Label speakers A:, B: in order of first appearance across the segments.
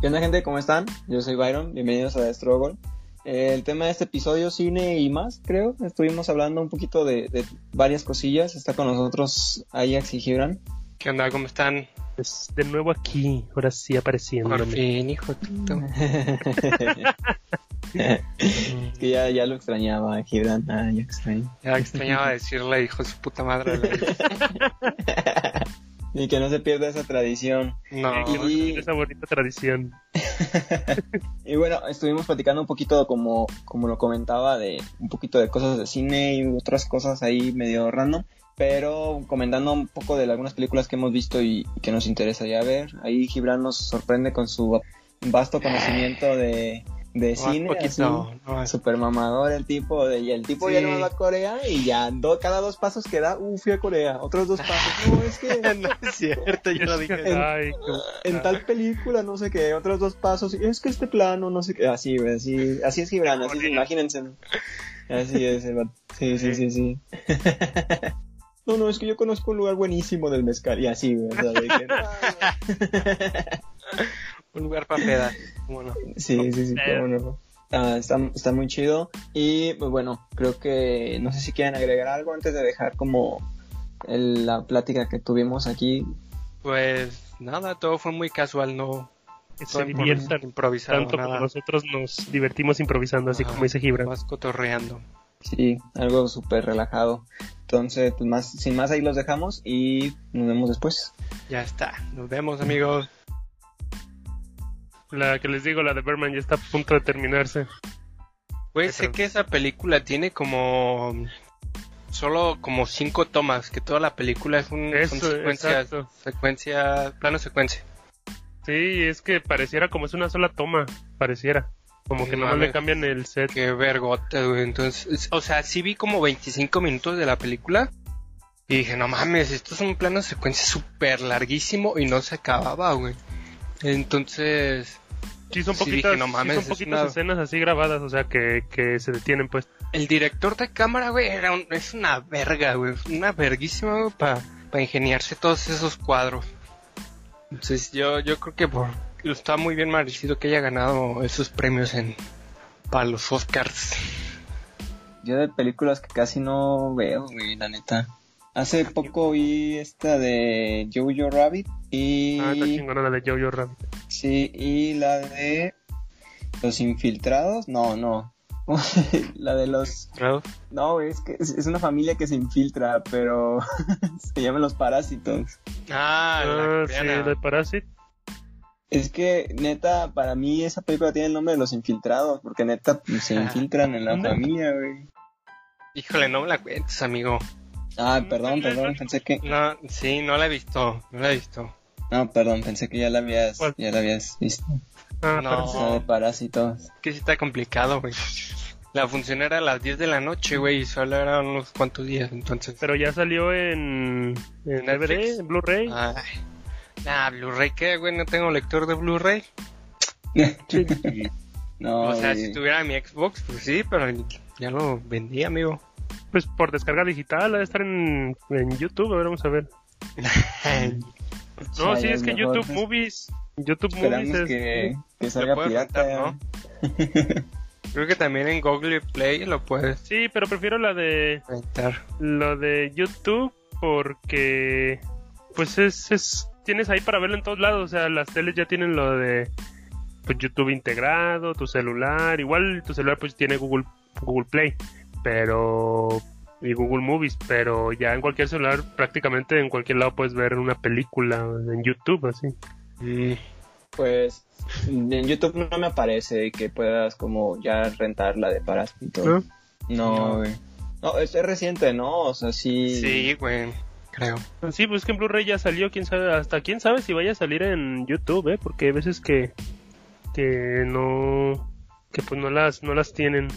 A: ¿Qué onda gente? ¿Cómo están? Yo soy Byron, bienvenidos a The Struggle. Eh, el tema de este episodio, cine y más, creo. Estuvimos hablando un poquito de, de varias cosillas. Está con nosotros Ajax y Gibran.
B: ¿Qué onda? ¿Cómo están?
C: Pues de nuevo aquí, ahora sí apareciendo.
B: Por fin, hijo
A: que ya, ya lo extrañaba, Gibran. Ah, ya extraño.
B: Ya extrañaba decirle hijo de su puta madre.
A: Y que no se pierda esa tradición.
B: No,
C: Que no se
A: Y-
C: pierda esa bonita tradición.
A: Y bueno, estuvimos platicando un poquito, como, como lo comentaba, de un poquito de cosas de cine y otras cosas ahí medio random. Pero comentando un poco de algunas películas que hemos visto y, y que nos interesaría ver. Ahí Gibran nos sorprende con su vasto conocimiento de, de cine. así.
B: nomás.
A: Super mamador el tipo, de, y el tipo ya no va a Corea y ya do- cada dos pasos que da, uh, fui a Corea, otros dos pasos, no, es que
B: no es cierto, yo lo dije.
C: Ay, cómo-
A: en tal película, no sé qué, otros dos pasos, es que este plano, no sé qué, así, así, así es Gibran, así, imagínense, ¿no? así es, el sí, sí, sí, sí. No, no, es que yo conozco un lugar buenísimo del mezcal, y así, güey, o sea, de que,
B: Un lugar para pedar. ¿Cómo no?
A: Sí, sí, sí, cómo no. Está, está muy chido. Y pues bueno, creo que no sé si quieren agregar algo antes de dejar como el- la plática que tuvimos aquí.
B: Pues nada, todo fue muy casual, no.
C: se diviertan
B: improvisado,
C: tanto
B: nada.
C: como nosotros nos divertimos improvisando, así
B: Ajá,
C: como dice Gibran.
B: Más cotorreando.
A: Sí, algo súper relajado. Entonces, pues más, sin más ahí los dejamos y nos vemos después.
B: Ya está. Nos vemos, amigos.
C: La que les digo, la de Berman ya está a punto de terminarse.
B: Güey, sé que esa película tiene como. Solo como cinco tomas, que toda la película es un,
C: Eso,
B: son secuencias,
C: exacto.
B: secuencia, plano secuencia.
C: Sí, es que pareciera como es una sola toma, pareciera. Como que
B: No
C: nomás le cambian el set.
B: Qué vergota, güey. Entonces, o sea, sí vi como 25 minutos de la película. Y dije, no mames, esto es un plano secuencia súper larguísimo y no se acababa, güey. Entonces,
C: Sí, son
B: Sí,
C: poquitas,
B: dije, no
C: sí son
B: es
C: poquitas
B: una-
C: escenas así grabadas, o sea, que, que se detienen pues.
B: el director de cámara, güey, era un- es una verga, güey. Una verguísima, güey, para ingeniarse todos esos cuadros. Entonces, yo, yo creo que por, está muy bien merecido que haya ganado esos premios en para los Oscars.
A: Yo de películas que casi no veo, güey, la neta. Hace poco vi esta de Jojo Rabbit y...
C: Ah, está chingona la de Jojo Rabbit.
A: Sí, y la de los infiltrados, no, no. la de los...
B: Claro.
A: No, güey, es que es, una familia que se infiltra, pero se llaman los parásitos.
B: Ah, la
C: Ah, sí, de Parasite.
A: Es que, neta, para mí esa película tiene el nombre de los infiltrados, porque neta pues, se infiltran en la
C: No.
A: familia, güey.
B: Híjole, no me la cuentes, amigo.
A: Ah, perdón, perdón, pensé que...
B: No, sí, no la he visto, no la he visto.
A: No, perdón, pensé que ya la habías,
C: ¿Cuál?
A: ya la habías visto.
C: Ah,
B: No.
A: Esa de parásitos.
B: Que sí está complicado, güey. La función era a las 10 de la noche, güey, y solo eran unos cuantos días, entonces.
C: Pero ya salió en, en. DVD, en Blu-ray.
B: Ay. Nah, Blu-ray, ¿qué, güey? No tengo lector de Blu-ray.
A: no,
B: o sea,
A: güey.
B: si tuviera mi Xbox, pues sí, pero ya lo vendí, amigo.
C: Pues por descarga digital, ha de estar en, en YouTube, a ver, vamos a ver. No, sí, es que
A: mejor,
C: YouTube Movies. YouTube Movies
A: Esperamos
C: es.
A: que, que salga pirata.
B: rentar, ¿no? Creo que también en Google Play lo puedes
C: Sí, pero prefiero la de
B: rentar.
C: lo de YouTube porque pues es, es tienes ahí para verlo en todos lados, o sea, las teles ya tienen lo de pues, YouTube integrado, tu celular, igual tu celular pues tiene Google Google Play, pero y Google Movies, pero ya en cualquier celular prácticamente en cualquier lado puedes ver una película en YouTube así.
A: Pues en YouTube no me aparece que puedas como ya rentar la de Parásito.
C: ¿No?
A: No,
B: No.
A: güey. No, es, es reciente, ¿no? O sea, sí.
B: Sí, güey, creo.
C: Sí, pues que en Blu-ray ya salió, quién sabe, hasta quién sabe si vaya a salir en YouTube, ¿eh? Porque hay veces que que no que pues no las no las tienen.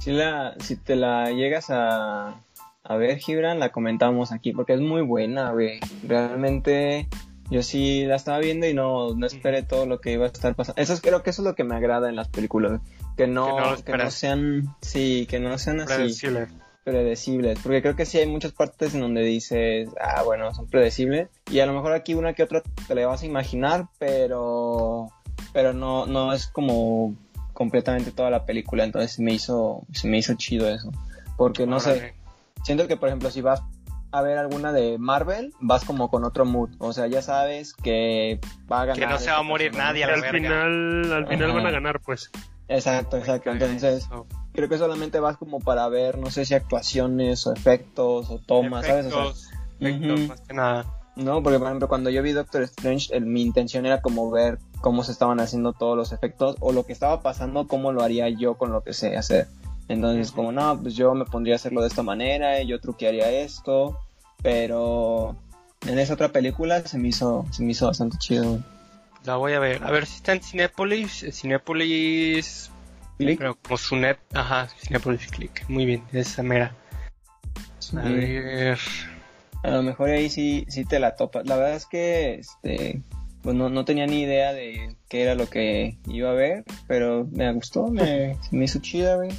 A: Si, la, si te la llegas a, a ver, Gibran, la comentamos aquí porque es muy buena, güey. Realmente yo sí la estaba viendo y no, no esperé todo lo que iba a estar pasando. Eso es, creo que eso es lo que me agrada en las películas. Que no,
B: Que no
A: que sean, sí, que no sean así.
B: Predecible.
A: predecibles, porque creo que sí hay muchas partes en donde dices, ah, bueno, son predecibles, y a lo mejor aquí una que otra te la vas a imaginar, pero pero no, no es como completamente toda la película, entonces se me hizo, se me hizo chido eso. Porque no sé, siento que por ejemplo si vas a ver alguna de Marvel, vas como con otro mood, o sea, ya sabes que va a ganar.
B: Que no se va a
A: esta
B: morir
A: persona.
B: nadie a la
C: al
B: verga.
C: final, al final
A: Ajá.
C: van a ganar, pues.
A: Exacto, exacto, entonces
B: Eso.
A: creo que solamente vas como para ver, no sé si actuaciones o efectos o tomas, ¿sabes? O sea,
B: Efectos, más que nada.
A: No, porque por ejemplo cuando yo vi Doctor Strange, el- mi intención era como ver cómo se estaban haciendo todos los efectos o lo que estaba pasando, cómo lo haría yo con lo que sé hacer. Entonces como no, pues yo me pondría a hacerlo de esta manera, yo truquearía esto, pero en esa otra película se me hizo, se me hizo bastante chido.
B: La voy a ver. A ver si está en Cinépolis. Eh, Cinépolis.
A: Click.
B: Pero como su net. Ajá, Cinépolis Click. Muy bien, esa mera.
A: Sí.
B: A ver.
A: A lo mejor ahí sí, sí te la topas. La verdad es que este pues no, no tenía ni idea de qué era lo que iba a ver, pero me gustó, me, se me hizo chida, güey.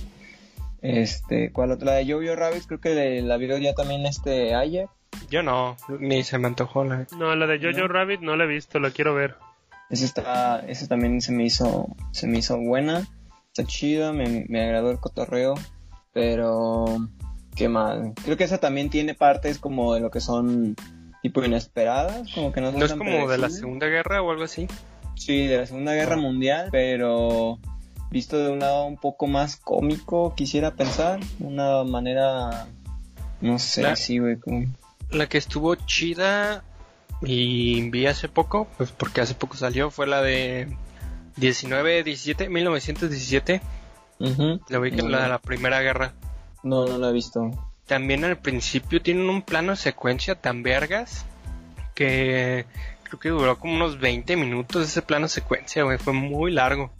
A: Este, ¿cuál otra? La de Jojo Rabbit, creo que le- la vio ya también este ayer.
B: Yo no, ni se me antojó la.
C: No, la de Jojo
A: ¿No?
C: Rabbit no la he visto, la quiero ver.
A: Esa está, esa también se me hizo, se me hizo buena, está chida, me, me agradó el cotorreo, pero qué mal. Creo que esa también tiene partes como de lo que son tipo inesperadas, como que no son
B: ¿No es como de la. Segunda Guerra o algo así?
A: Sí, de la Segunda Guerra Mundial, pero visto de un lado un poco más cómico, quisiera pensar, una manera, no sé,
B: La-
A: sí, güey, como...
B: La que estuvo chida y vi hace poco, pues porque hace poco salió, fue la de 19, 17, 1917.
A: Ujú.
B: La vi que
A: No,
B: la de la Primera Guerra.
A: No, no lo he visto.
B: También al principio tienen un plano de secuencia tan vergas que creo que duró como unos 20 minutos ese plano de secuencia, güey, fue muy largo.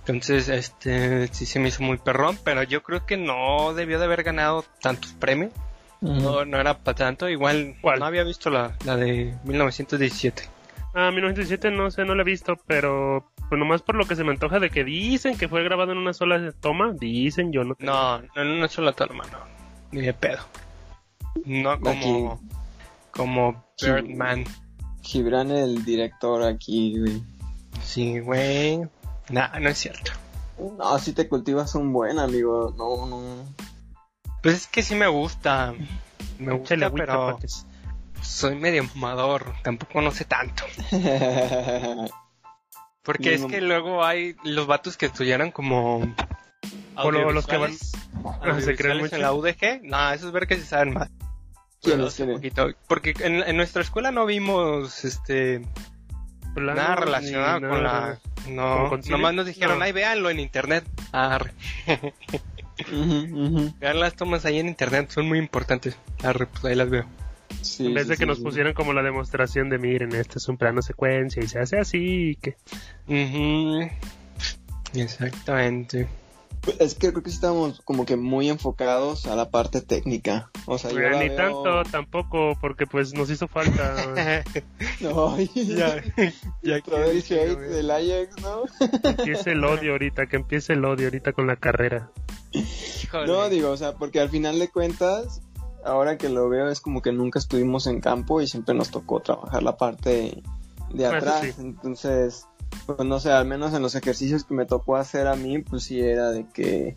B: Entonces, este, sí se me hizo muy perrón, pero yo creo que no debió de haber ganado tantos premios. No, no era para tanto, igual
C: ¿Cuál?
B: no había visto la, la de 1917.
C: Ah, 1917 no sé, no la he visto, pero pues nomás por lo que se me antoja de que dicen que fue grabado en una sola toma, dicen yo no. tengo-
B: No, no en una sola toma, no, ni de pedo. No como,
A: Aquí.
B: como. Birdman.
A: Gibran el director aquí, güey.
B: Sí, güey. Nah, no es cierto.
A: No, si te cultivas un buen amigo, no, no.
B: Pues es que sí me gusta. Me gusta,
C: agüita,
B: pero. Soy medio mamador. Tampoco no sé tanto. Porque es
A: No.
B: que luego hay los vatos que estudiaran como...
C: O lo- los que van- se creen mucho.
B: en la UDG. No, esos ver que se saben más. Poquito. Porque en, en nuestra escuela no vimos este nada relacionado con
C: nada.
B: la... No, nomás nos dijeron,
C: No.
B: ay, véanlo en internet. Arre. Vean las tomas ahí en internet, son muy importantes. Arre, pues ahí las veo.
A: Sí,
C: En vez
A: sí,
C: de que
A: sí,
C: nos
A: sí.
C: pusieran como la demostración de miren, este es un plano secuencia y se hace así y que.
B: Exactamente.
A: Es que creo que estamos como que muy enfocados a la parte técnica. O sea, yo
C: ni
A: veo-
C: tanto tampoco porque pues nos hizo falta
A: Ay,
B: ya, ya
A: Todo el
B: que-
A: hate del Ajax, ¿no?
C: que empiece el odio ahorita, que empiece el odio ahorita con la carrera.
B: Híjole.
A: No, digo, o sea, porque al final de cuentas, ahora que lo veo es como que nunca estuvimos en campo y siempre nos tocó trabajar la parte de atrás.
C: sí.
A: Entonces, pues no sé, al menos en los ejercicios que me tocó hacer a mí, pues sí era de que,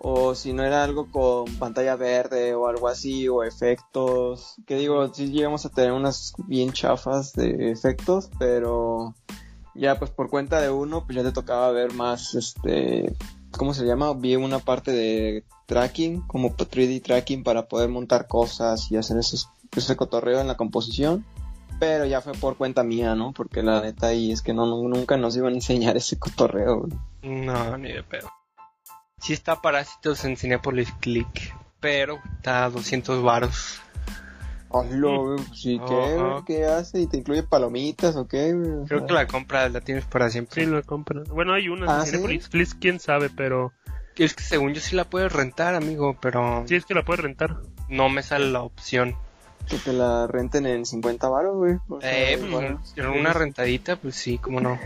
A: o si no era algo con pantalla verde o algo así, o efectos, que digo, sí llegamos a tener unas bien chafas de efectos, pero ya pues por cuenta de uno, pues ya te tocaba ver más, este, ¿cómo se llama? Vi una parte de tracking, como 3D tracking para poder montar cosas y hacer esos, ese cotorreo en la composición. Pero ya fue por cuenta mía, ¿no? Porque la neta ahí es que no, no- nunca nos iban a enseñar ese cotorreo. güey.
B: No, ni de pedo. Sí está Parásitos en Cinepolis Click, pero está a 200 varos.
A: Hazlo, güey, pues, ¿y qué? ¿Qué hace? ¿Y te incluye palomitas o qué?
B: Creo que la compra la tienes para siempre.
C: Sí, lo compran. Bueno, hay unas
A: Ah,
C: en
A: ¿sí?
C: Cinepolis Click, quién sabe, pero
B: Es que según yo sí la puedes rentar, amigo, pero
C: sí es que la puedes rentar.
B: no me sale la opción.
A: Que te la renten en 50 baros, güey. O sea,
B: Eh, pues,
A: bueno,
B: una rentadita, pues sí, cómo no.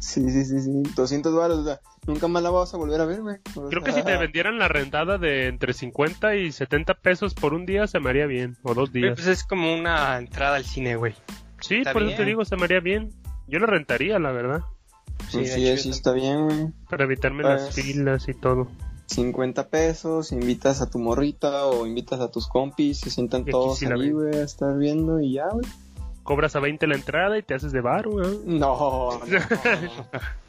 A: Sí, sí, sí, sí. 200 baros, o sea, nunca más la vas a volver a ver, güey. O
C: Creo que si te vendieran la rentada de entre 50 y 70 pesos por un día se me haría bien, o dos
B: Pero,
C: días.
B: Pues es como una entrada al cine, güey.
C: Sí,
B: está
C: por eso te digo, se me haría bien. Yo la rentaría, la verdad.
A: Pues sí,
B: hecho,
A: sí está bien, güey.
C: Para evitarme las
A: Pues-
C: filas y todo.
A: 50 pesos, invitas a tu morrita o invitas a tus compis, se sientan
C: Y
A: todos ahí, güey, a estar viendo y ya, güey.
C: Cobras a 20 la entrada y te haces de bar, güey.
A: No, no.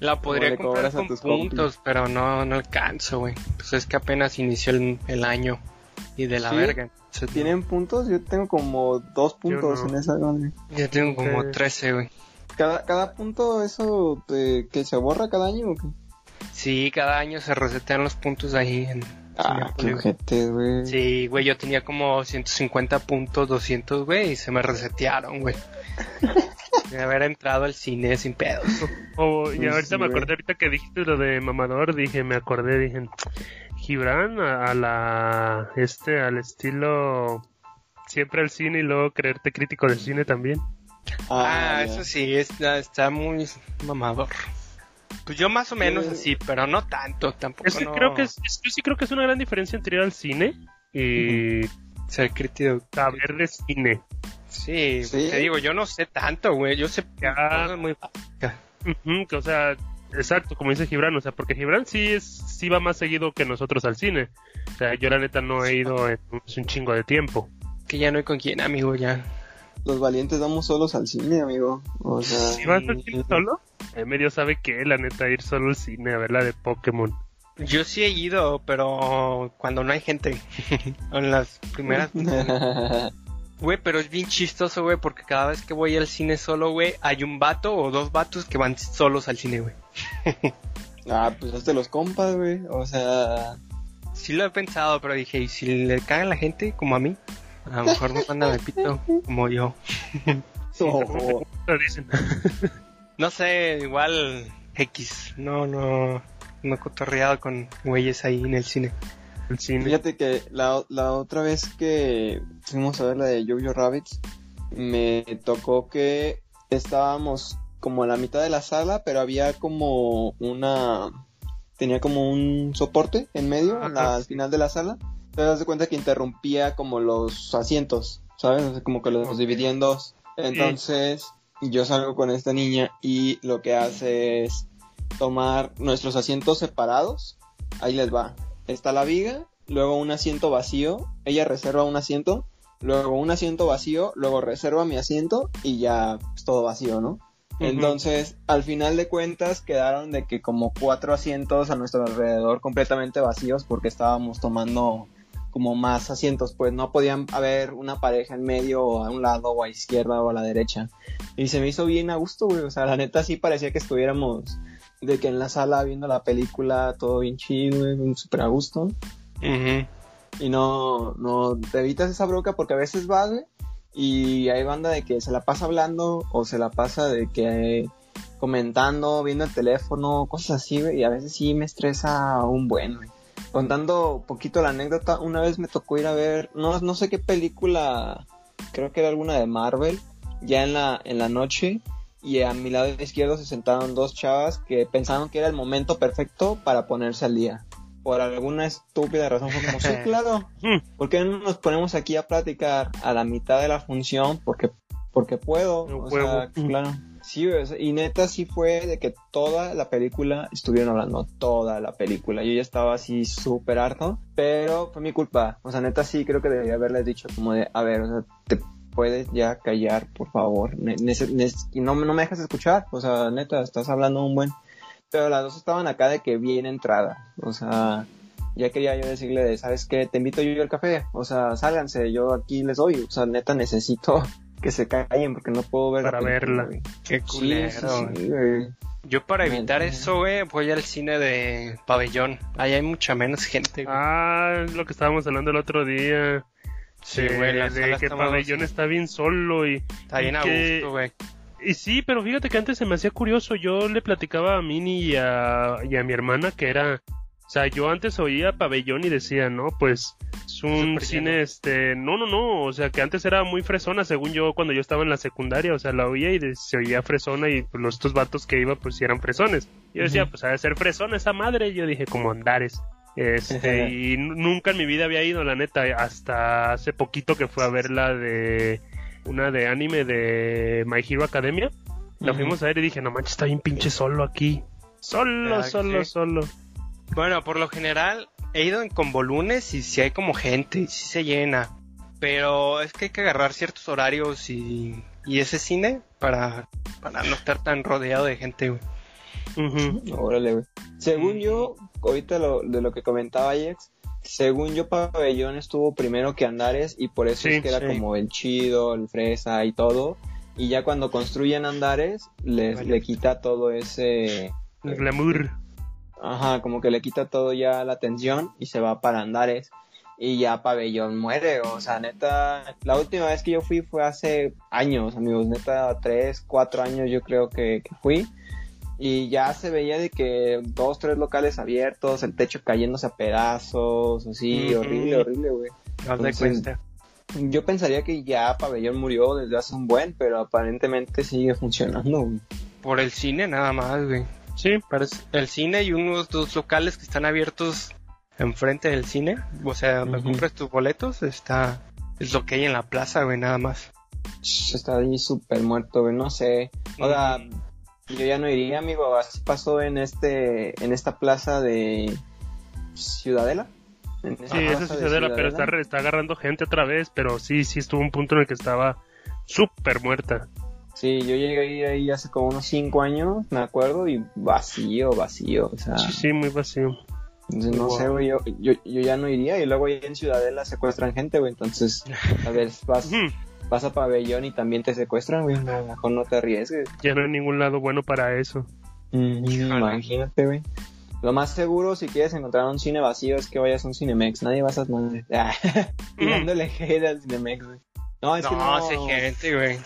B: La podría comprar con
A: tus
B: puntos, pero no, no alcanzo, güey. Pues es que apenas inició el, el año y de la
A: ¿Sí?
B: verga.
A: ¿Tienen puntos? Yo tengo como dos puntos
C: no.
A: en esa, güey.
B: Yo tengo como
C: Ok.
B: 13, güey.
A: Cada, cada punto, eso eh, que se borra cada año, ¿o qué?
B: Sí, cada año se resetean los puntos ahí en
A: Ah, qué ojete, güey.
B: Sí, güey, yo tenía como 150 puntos, 200, güey, y se me resetearon, güey. De haber entrado al cine sin pedos.
C: O, y
A: Pues
C: ahorita
A: sí,
C: me
A: güey.
C: acordé, ahorita que dijiste lo de mamador, dije, me acordé, dije, Gibran a, a la, este, al estilo, siempre al cine y luego creerte crítico del cine también.
B: Ah,
A: ya.
B: eso sí, está, está muy mamador. Pues yo más o menos
A: Sí.
B: así, pero no tanto, tampoco
C: Es que
B: no
C: creo que es, es- yo sí creo que es una gran diferencia entre ir al cine y
B: ser crítico.
C: saber de cine.
B: Sí,
A: Sí.
B: te digo, yo no sé tanto, güey, yo sé
C: Ya.
B: muy...
C: Que, o sea, exacto, como dice Gibran, o sea, porque Gibran sí es, sí va más seguido que nosotros al cine. O sea, yo la neta no he ido en un chingo de tiempo.
B: Que ya no hay con quién, amigo, ya.
A: Los valientes vamos solos al cine, amigo. O sea,
C: ¿Si vas al cine solo? Medio sabe que la neta ir solo al cine a ver la de Pokémon.
B: Yo sí he ido, pero cuando no hay gente. en las primeras... Güey, pero es bien chistoso, güey, porque cada vez que voy al cine solo, güey, hay un vato o dos vatos que van solos al cine, güey.
A: ah, pues hazte los compas, güey. O sea,
B: Sí lo he pensado, pero dije, ¿y si le cagan la gente como a mí? A lo mejor me mandan el pito, como yo. No sé, igual X. No, no, no he cotorreado con güeyes ahí en el cine.
C: el cine.
A: Fíjate que la, la otra vez que fuimos a ver la de Jojo Rabbits, me tocó que estábamos como a la mitad de la sala, pero había como una... Tenía como un soporte en medio,
C: Ajá,
A: la- al final de la sala. Te das cuenta que interrumpía como los asientos, ¿sabes? O sea, como que los dividía en dos. Entonces, yo salgo con esta niña y lo que hace es tomar nuestros asientos separados. Ahí les va. Está la viga, luego un asiento vacío. Ella reserva un asiento, luego un asiento vacío, luego reserva mi asiento y ya es todo vacío, ¿no? Entonces, al final de cuentas, quedaron de que como cuatro asientos a nuestro alrededor completamente vacíos porque estábamos tomando como más asientos, pues no podían haber una pareja en medio o a un lado o a izquierda o a la derecha. Y se me hizo bien a gusto, güey, o sea, la neta sí parecía que estuviéramos de que en la sala viendo la película, todo bien chido, güey, súper a gusto. Y no, no, te evitas esa broca porque a veces vas, güey, y hay banda de que se la pasa hablando o se la pasa de que comentando, viendo el teléfono, cosas así, güey, y a veces sí me estresa un buen, güey. Contando un poquito la anécdota, una vez me tocó ir a ver, no, no sé qué película, creo que era alguna de Marvel, ya en la, en la noche, y a mi lado izquierdo se sentaron dos chavas que pensaron que era el momento perfecto para ponerse al día. Por alguna estúpida razón fue como, sí, claro. ¿por qué no nos ponemos aquí a platicar a la mitad de la función? Porque, porque puedo, o sea, claro. Sí, y neta sí fue de que toda la película estuvieron hablando, toda la película. Yo ya estaba así súper harto, pero fue mi culpa. O sea, neta sí creo que debería haberles dicho como de, a ver, o sea, te puedes ya callar, por favor. Y no, no me dejas escuchar, o sea, neta, estás hablando un buen... Pero las dos estaban acá de que bien entrada, o sea, ya quería yo decirle de, ¿sabes qué? Te invito yo al café, o sea, sálganse, yo aquí les doy, o sea, neta necesito que se callen porque no puedo ver la
C: Para
A: película,
C: verla.
A: güey.
B: Qué
A: Sí,
B: culero.
A: sí, sí, güey.
B: Yo para evitar eso, güey, voy al cine de pabellón. Ahí hay mucha menos gente. güey.
C: Ah, es lo que estábamos hablando el otro día.
B: sí,
C: de,
B: güey, la
C: de que
B: está
C: Pabellón está bien solo y,
B: Está bien
C: y
B: a
C: que-
B: gusto, güey.
C: y sí, pero fíjate que antes se me hacía curioso. Yo le platicaba a Mini y a, y a mi hermana que era, o sea, yo antes oía Pabellón y decía, no, pues es un cine,
B: lleno.
C: este, no, no, no, o sea, que antes era muy fresona, según yo cuando yo estaba en la secundaria, o sea, la oía y de- se oía fresona y pues, los estos vatos que iba pues eran fresones. Yo decía, pues ha de ser fresona esa madre, y yo dije, como andares. Este, y nunca en mi vida había ido, la neta, hasta hace poquito que fue a ver la de una de anime de My Hero Academia. La fuimos a ver y dije, no manches, está bien pinche solo aquí. Solo,
B: Ah,
C: solo,
B: sí.
C: solo.
B: Bueno, por lo general he ido en convolunes y si hay como gente, sí se llena. Pero es que hay que agarrar ciertos horarios y, y ese cine para, para no estar tan rodeado de gente, güey.
C: Ujú.
A: Órale, güey. Según yo, ahorita lo, de lo que comentaba Ajax, según yo, Pabellón estuvo primero que Andares y por eso
C: Sí,
A: es que era
B: sí.
A: como el chido, el fresa y todo. Y ya cuando construyen Andares, les,
B: Vale.
A: le quita todo ese.
C: El glamour.
A: Ajá, como que le quita todo ya la atención y se va para Andares. Y ya Pabellón muere, o sea, neta, la última vez que yo fui fue hace años, amigos, neta, tres, cuatro años yo creo que, que fui. Y ya se veía de que dos, tres locales abiertos, el techo cayéndose a pedazos, así, horrible, horrible, güey. Entonces,
B: cuenta.
A: Yo pensaría que ya Pabellón murió desde hace un buen, pero aparentemente sigue funcionando, güey.
B: Por el cine nada más, güey.
C: Sí,
B: Parece- El cine y unos dos locales que están abiertos enfrente del cine. O sea, donde compras tus boletos, está... Es lo que hay en la plaza, güey, nada más.
A: Está ahí súper muerto, güey, no sé. O sea, yo ya no iría, amigo. Así pasó en este, en esta plaza de Ciudadela. En esa
C: sí, esa
A: plaza
C: sí
A: de
C: se da la- pero está,
A: Ciudadela.
C: re- está agarrando gente otra vez, pero sí, sí estuvo un punto en el que estaba súper muerta.
A: Sí, yo llegué ahí hace como unos cinco años, me acuerdo, y vacío, vacío. O sea,
C: Sí, sí, muy vacío.
A: entonces no
C: Wow.
A: sé, güey, yo, yo, yo ya no iría. Y luego ahí en Ciudadela secuestran gente, güey. Entonces, a ver, vas, vas a pabellón y también te secuestran, güey. No, mejor no te arriesgues.
C: Ya no hay ningún lado bueno para eso.
A: Imagínate, güey. Lo más seguro, si quieres encontrar un cine vacío, es que vayas a un Cinemex. Nadie vas a madre. Ah, Tirándole hate al Cinemex, güey. No, es que
B: no,
A: no.
B: sí hay gente, güey.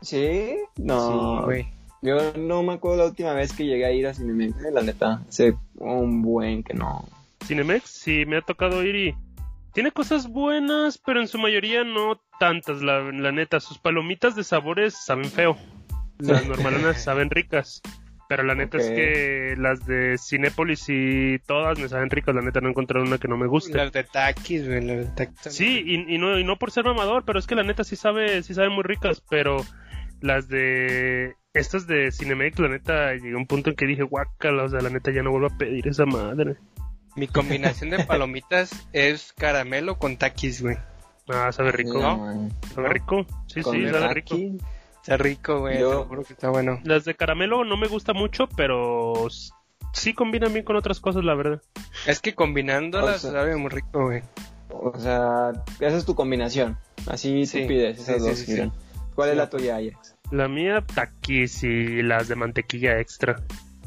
A: ¿Sí? No.
B: Sí, güey.
A: Yo no me acuerdo la última vez que llegué a ir a Cinemex, eh, la neta. Hace un buen que no.
C: Cinemex, sí, me ha tocado ir y tiene cosas buenas, pero en su mayoría no tantas, la, la neta. Sus palomitas de sabores saben feo. Las normalonas saben ricas. Pero la neta es que las de Cinépolis y todas me saben ricas. La neta no he encontrado una que no me guste.
B: Las de taquis, güey. Las de.
C: Sí, y, y no, y no por ser mamador, pero es que la neta sí sabe, sí saben muy ricas, pero las de estas de Cinemex, la neta, llegué a un punto en que dije, guácala, o sea, la neta ya no vuelvo a pedir esa madre.
B: Mi combinación de palomitas es caramelo con taquis, güey.
C: Ah, sabe rico,
A: No.
C: Sabe rico, sí,
A: Con
C: sí, sabe rico.
B: Está rico, güey.
A: Yo-
B: juro que está bueno.
C: Las de caramelo no me gusta mucho, pero sí combinan bien con otras cosas, la verdad.
B: Es que combinándolas
A: O sea-
B: sabe muy rico, güey.
A: O sea, esa es tu combinación. Así
B: Sí,
A: tú pides esas
B: sí,
A: dos.
B: sí.
A: ¿Cuál es la tuya, Ajax?
C: La mía, taquis y las de mantequilla extra.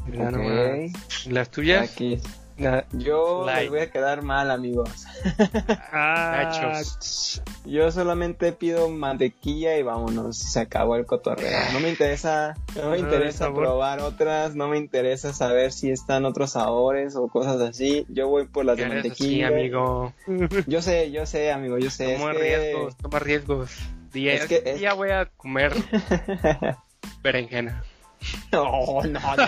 B: Mira
A: Ok.
B: nomás. Las tuyas,
A: Aquí.
B: na-
A: Yo
B: Like.
A: les voy a quedar mal, amigos.
C: Ah.
A: Yo solamente pido mantequilla y vámonos, se acabó el cotorreo. No me interesa, no me
C: Ah,
A: interesa probar otras, no me interesa saber si están otros sabores o cosas así. Yo voy por las de
B: Eres así,
A: mantequilla.
B: amigo.
A: Yo sé, yo sé, amigo, yo sé.
B: Toma
A: es que-
B: riesgos, toma riesgos. Día,
A: Es que es-
B: día voy a comer berenjena.
A: No, no, no.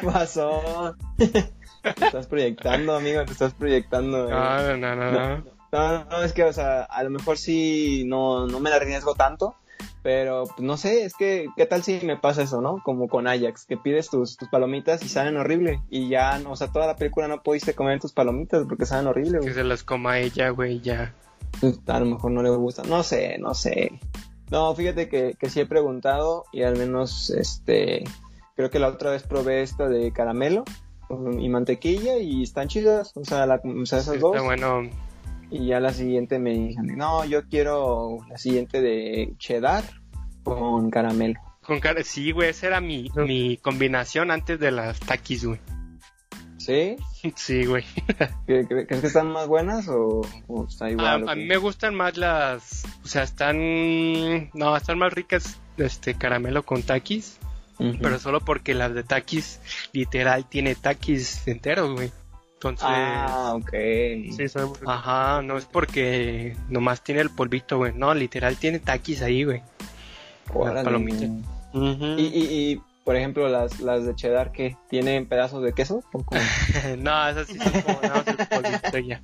A: ¿Qué pasó? Te estás proyectando, amigo, te estás proyectando. eh.
B: No, no, no, no.
A: No, no, es que, o sea, a lo mejor sí no, no me la arriesgo tanto, pero pues, no sé, es que, ¿qué tal si me pasa eso, no? Como con Ajax, que pides tus, tus palomitas y saben horrible, y ya, no, o sea, toda la película no pudiste comer tus palomitas porque saben horrible,
B: Que
A: güey.
B: se las coma ella, güey, ya.
A: Pues, A lo mejor no le gusta, no sé, no sé. No, fíjate que, que sí he preguntado y al menos, este, creo que la otra vez probé esta de caramelo y mantequilla y están chidas, o sea, la, o sea esas
B: Sí,
A: dos.
B: Bueno.
A: Y ya la siguiente me dijeron, no, yo quiero la siguiente de cheddar con caramelo.
B: Con cara, sí, güey, esa era mi, mi combinación antes de las taquis, güey.
A: ¿Sí?
B: Sí, güey.
A: ¿Cre- cre- ¿Crees que están más buenas o, o está
B: A,
A: igual? o
B: a mí me gustan más las, o sea, están, no, están más ricas, este, caramelo con taquis, pero solo porque las de taquis, literal, tiene taquis enteros, güey. Entonces,
A: Ah, ok.
C: Sí,
B: ajá, no es porque nomás tiene el polvito, güey. No, literal, tiene taquis ahí, güey. Las palomitas.
A: Y, y, y, por ejemplo, las, las de cheddar, ¿qué? ¿Tienen pedazos de queso?
B: No, esas sí son como nada más el polvito ya.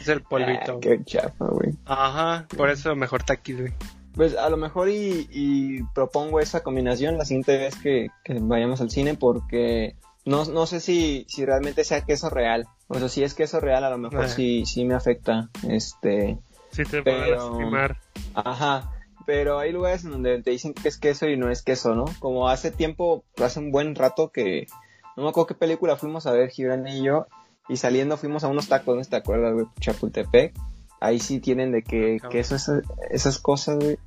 B: Es el polvito.
A: Ah, qué chafa, güey.
B: Ajá, por eso mejor taquis, güey.
A: Pues a lo mejor y, y propongo esa combinación la siguiente vez que, que vayamos al cine porque no, no sé si, si realmente sea queso real. O sea, si es queso real, a lo mejor
C: Eh.
A: sí, sí me afecta. Este,
C: Sí te
A: Pero-
C: lastimar.
A: ajá. Pero hay lugares en donde te dicen que es queso y no es queso, ¿no? Como hace tiempo, hace un buen rato que, no me acuerdo qué película fuimos a ver, Gibran y yo, y saliendo fuimos a unos tacos, ¿no te acuerdas, güey? Chapultepec. Ahí sí tienen de que
B: Cabrón.
A: queso, esas, esas cosas, güey.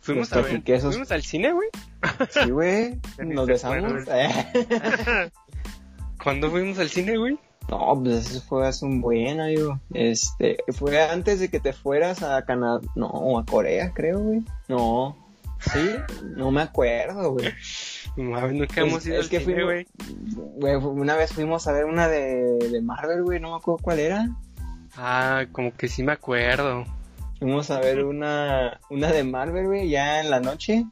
B: Fuimos a ver,
A: taquiquesos.
B: fuimos al cine, güey.
A: Sí, güey. Nos besamos.
B: ¿Cuándo fuimos al cine, güey?
A: No, pues eso fue hace un buen, amigo. Este, fue antes de que te fueras a Canadá, no, a Corea, creo, güey. No, sí, no me acuerdo, güey.
B: Mames, nunca
A: Pues,
B: hemos ido
A: es
B: al
A: que
B: cine,
A: fuimos-
B: güey.
A: Güey, una vez fuimos a ver una de, de Marvel, güey, no me acuerdo cuál era.
B: Ah, como que sí me acuerdo.
A: Fuimos a ver una, una de Marvel, güey, ya en la noche.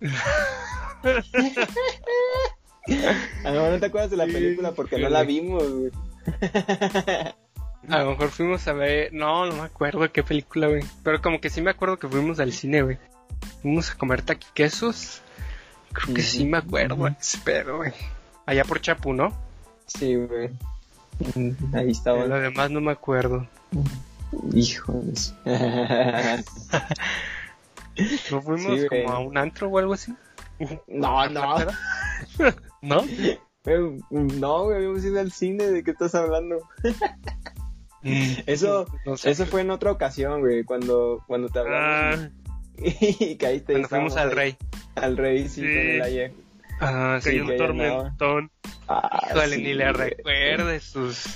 A: A lo mejor no te acuerdas de la película porque
B: sí,
A: no la vimos, güey.
B: A lo mejor fuimos a ver. No, no me acuerdo qué película, güey. Pero como que sí me acuerdo que fuimos al cine, güey. Fuimos a comer taquiquesos. Creo que sí me acuerdo, güey. Espero, güey. Allá por Chapu, ¿no?
A: Sí, güey. Ahí estaba.
B: lo demás no me acuerdo.
A: Hijos.
B: ¿No fuimos
A: Sí,
B: como a un antro o algo así?
A: no, no.
B: ¿No?
A: Güey, No, güey, habíamos ido al cine, ¿de qué estás hablando? Eso,
B: No sé.
A: eso fue en otra ocasión, güey, cuando, cuando te hablamos
C: Ah,
A: y caíste.
B: Cuando fuimos al Rey.
A: Al rey, sí,
C: Sí.
A: con el ayer.
B: Ah, sí.
C: cayó un tormentón.
A: Ah,
B: Híjole,
A: sí,
B: ni le
A: güey.
B: recuerde sus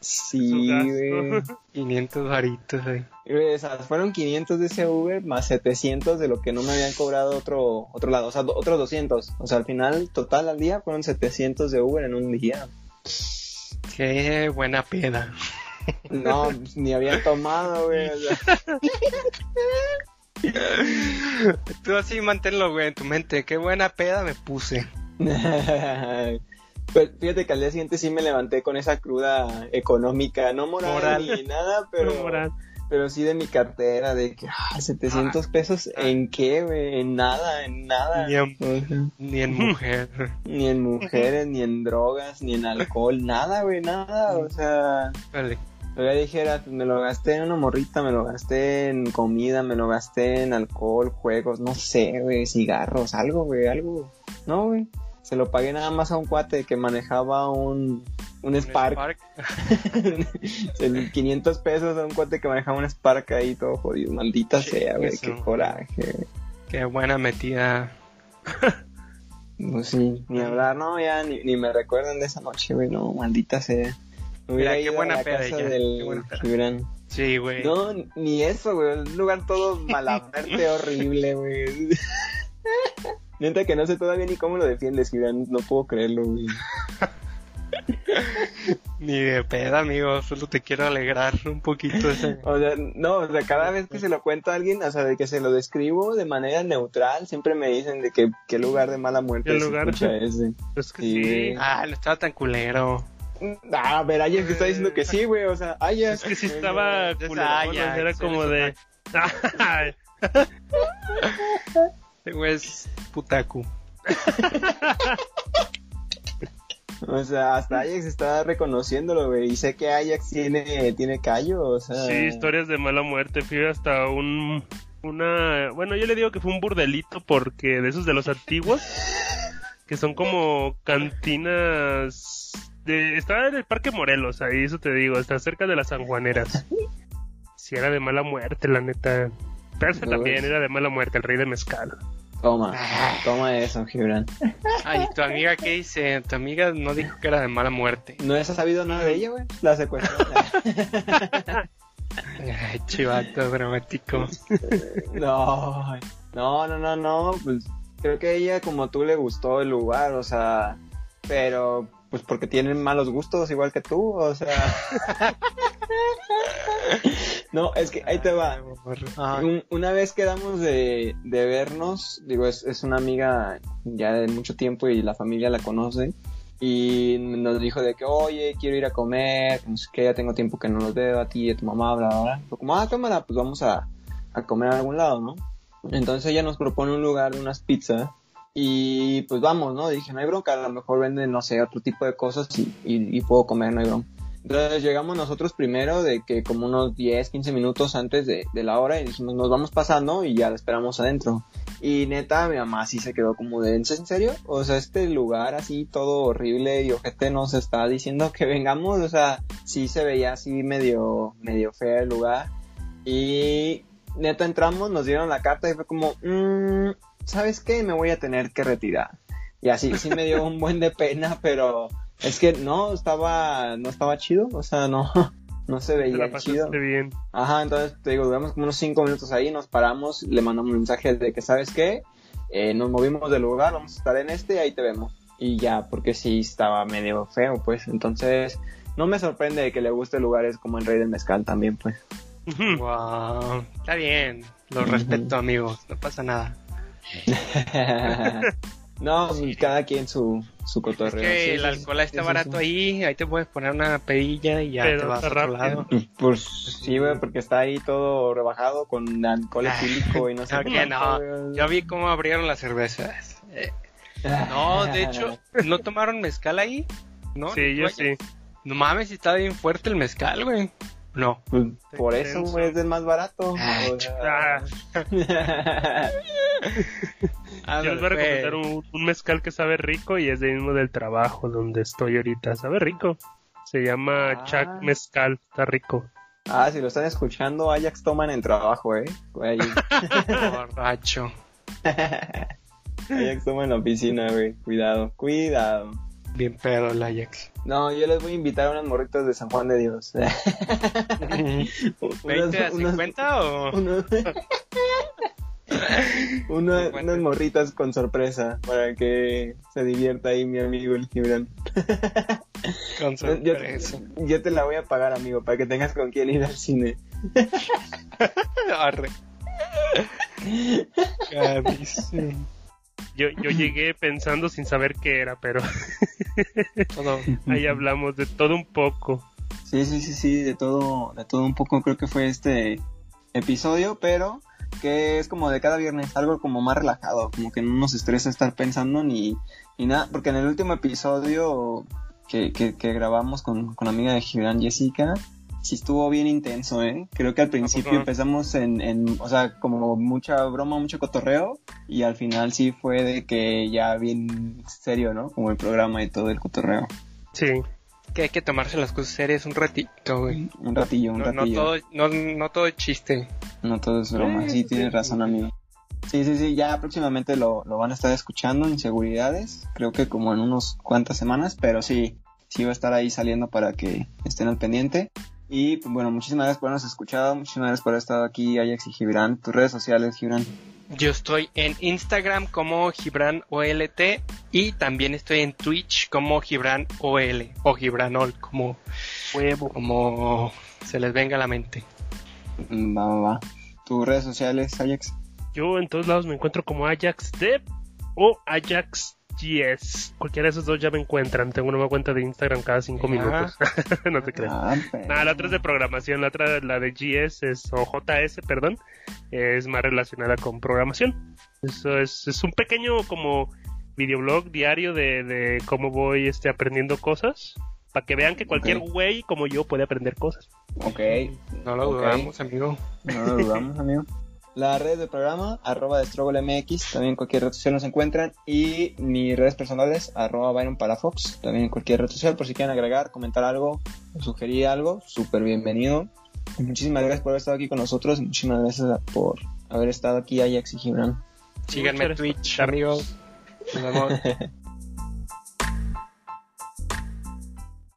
A: Sí, güey.
B: 500 varitos, güey.
A: O sea, fueron 500 de ese Uber más 700 de lo que no me habían cobrado otro otro lado, o sea, otros 200. O sea, al final, total al día, fueron 700 de Uber en un día.
B: Qué buena peda.
A: No, pues, ni habían tomado, güey. o sea.
B: Tú así manténlo, güey, en tu mente. Qué buena peda me puse.
A: Pues fíjate que al día siguiente sí me levanté con esa cruda económica, no moral,
B: Moral.
A: ni nada, pero,
C: No, moral.
A: pero sí de mi cartera, de que, ah, 700 pesos, ¿en qué, güey? En nada, en nada.
B: Ni en,
A: O sea,
B: ni en mujer.
A: ni en mujeres, ni en drogas, ni en alcohol, nada, güey, nada, o sea...
B: Vale.
A: Todavía dijera, pues, me lo gasté en una morrita, me lo gasté en comida, me lo gasté en alcohol, juegos, no sé, güey, cigarros, algo, güey, algo. No, güey. Se lo pagué nada más a un cuate que manejaba un, un Spark. El 500 pesos a un cuate que manejaba un Spark ahí todo jodido. Maldita
B: Sí,
A: sea, güey, qué coraje.
B: Qué buena metida.
A: Pues sí, ni hablar, no, ya ni, ni me recuerdan de esa noche, güey, no, maldita sea.
B: Mira, qué buena peda ella,
A: del
B: buena. Sí, güey.
A: No, ni eso, güey. Un lugar todo malamente horrible, güey. Neta que no sé todavía ni cómo lo defiendes, Gibran. No puedo creerlo, güey.
B: Ni de peda, amigo. Solo te quiero alegrar un poquito ese.
A: O sea, no, o sea, cada vez que se lo cuento a alguien, o sea, de que se lo describo de manera neutral, siempre me dicen de que qué lugar de mala muerte
C: ¿Qué
A: se
C: lugar?
A: escucha ese.
C: Es que
A: Sí.
B: Ah, no estaba tan culero.
A: Ah, a ver, Ajax que está diciendo que sí, güey. O sea, Ajax.
C: Es que sí estaba
B: Es
C: culero, Era como de.
B: Ese güey es putaku.
A: O sea, hasta Ajax está reconociéndolo, güey. Y sé que Ajax tiene, tiene callo, o sea.
C: Sí, historias de mala muerte. Fui hasta un. Una. Bueno, yo le digo que fue un burdelito porque de esos de los antiguos. Que son como cantinas. De, estaba en el Parque Morelos, ahí eso te digo, está cerca de las Sanjuaneras. Si era de mala muerte, la neta. Persa
A: Pues-
C: también era de mala muerte, el rey de mezcal.
A: Toma, toma eso, Gibran.
B: Ay, ¿tu amiga qué dice? Tu amiga no dijo que era de mala muerte.
A: ¿No has sabido nada de ella, güey? La secuestró.
B: Ay, chivato dramático.
A: no, no, no, no, no. Pues creo que a ella, como tú, le gustó el lugar, o sea. Pero, pues porque tienen malos gustos, igual que tú, o sea. no, es que ahí te va. Un- una vez quedamos de, de vernos, digo, es, es una amiga ya de mucho tiempo y la familia la conoce. Y nos dijo de que, oye, quiero ir a comer, no sé qué, ya tengo tiempo que no los veo a ti y a tu mamá, bla, bla, como, ah, cámara, pues vamos a, a comer a algún lado, ¿no? Entonces ella nos propone un lugar unas pizzas y pues vamos, ¿no? Dije, no hay bronca, a lo mejor venden, no sé, otro tipo de cosas y, y, y puedo comer, no hay bronca. Entonces llegamos nosotros primero de que como unos 10, 15 minutos antes de, de, la hora y dijimos nos vamos pasando y ya la esperamos adentro. Y neta, mi mamá sí se quedó como de, ¿en serio? O sea, este lugar así todo horrible y ojete nos está diciendo que vengamos, o sea, sí se veía así medio, medio feo el lugar. Y neta entramos, nos dieron la carta y fue como, mmm, ¿sabes qué? Me voy a tener que retirar. Y así sí me dio un buen de pena, pero es que no, estaba, no estaba chido, o sea, no, no se veía
C: la
A: chido.
C: bien.
A: Ajá, entonces te digo, duramos como unos cinco minutos ahí, nos paramos, le mandamos un mensaje de que, ¿sabes qué? Eh, nos movimos del lugar, vamos a estar en este y ahí te vemos. Y ya, porque sí estaba medio feo, pues, entonces no me sorprende que le guste lugares como el Rey del Mezcal también, pues.
B: Wow, está bien, lo respeto, amigos, no pasa nada.
A: No, cada quien su, su cotorreo.
B: Es que
A: Sí,
B: el
A: sí,
B: alcohol
A: sí,
B: está
A: sí,
B: barato
A: sí.
B: ahí, ahí te puedes poner una pedilla y ya
C: Pero
B: te vas a otro lado.
A: Pues sí, güey, porque está ahí todo rebajado con alcohol
B: Ah,
A: etílico y no sé
B: no,
A: qué
B: no. Yo vi cómo abrieron las cervezas. Eh, no, de hecho, ¿no tomaron mezcal ahí? ¿No?
C: Sí, yo
B: ¿No?
C: sí.
B: No mames, está bien fuerte el mezcal, güey. No.
A: Pues, por eso, güey, es el más barato.
B: Ah,
A: O sea,
C: yo les voy a
B: güey.
C: recomendar un, un mezcal que sabe rico y es de mismo del trabajo donde estoy ahorita. Sabe rico. Se llama
A: Ah.
C: Chuck Mezcal. Está rico.
A: ah, si lo están escuchando, Ajax toman en trabajo, eh. Güey,
B: Borracho.
A: Ajax toma en la oficina, güey. Cuidado, cuidado.
B: Bien pedo el Ajax.
A: No, yo les voy a invitar a unas morritas de San Juan de Dios.
B: ¿20 a 50 o...?
A: unos- Una- unas morritas con sorpresa para que se divierta ahí mi amigo el Gibran.
B: Con
A: Yo,
B: sorpresa.
A: yo te la voy a pagar, amigo, para que tengas con quién ir al cine.
B: Arre. Carísimo.
C: Yo, yo llegué pensando sin saber qué era, pero
B: Todo.
C: ahí hablamos de todo un poco.
A: Sí, sí, sí, sí, de todo, de todo un poco creo que fue este episodio, pero que es como de cada viernes, algo como más relajado, como que no nos estresa estar pensando ni, ni nada, porque en el último episodio que, que, que grabamos con, con la amiga de Gibran, Jessica, sí estuvo bien intenso, ¿eh? Creo que al principio empezamos en, en, o sea, como mucha broma, mucho cotorreo, y al final sí fue de que ya bien serio, ¿no? Como el programa y todo el cotorreo.
C: Sí.
B: Que hay que tomarse las cosas serias un ratito, güey.
A: Un ratillo, un
B: No, no
A: ratillo.
B: todo, no, no todo es chiste.
A: No todo es broma,
B: Sí,
A: sí,
B: sí,
A: tienes razón, amigo. Sí, sí, sí, ya próximamente lo, lo van a estar escuchando, Inseguridades, creo que como en unos cuantas semanas, pero sí, sí va a estar ahí saliendo para que estén al pendiente. Y pues, bueno, muchísimas gracias por habernos escuchado, muchísimas gracias por haber estado aquí, Ajax y Gibran. Tus redes sociales, Gibran.
B: Yo estoy en Instagram como Gibran OLT y también estoy en Twitch como Gibran OL o Gibranol como
C: Huevo.
B: como se les venga a la mente.
A: Mm, Va, va, va. Tus redes sociales, Ajax.
C: Yo en todos lados me encuentro como Ajax Dev o Ajax GS. Cualquiera de esos dos ya me encuentran. Tengo una nueva cuenta de Instagram cada cinco
B: Ah.
C: minutos. no te creas.
A: Ah, pero-
C: Nada, la otra es de programación, la otra, la de GS es, o JS, perdón, es más relacionada con programación. Eso es, es un pequeño como videoblog diario de, de cómo voy este, aprendiendo cosas. Para que vean que cualquier güey como yo puede aprender cosas.
A: Ok,
B: No lo dudamos, amigo.
A: No lo dudamos, amigo. La red del programa, arroba de MX, también en cualquier red social nos encuentran. Y mis redes personales, arroba Byron Palafox, también en cualquier red social, por si quieren agregar, comentar algo, o sugerir algo, súper bienvenido. Muchísimas gracias por haber estado aquí con nosotros, muchísimas gracias por haber estado aquí Ajax y Gibran.
B: Síganme en. Twitch, amigos. Nos vemos.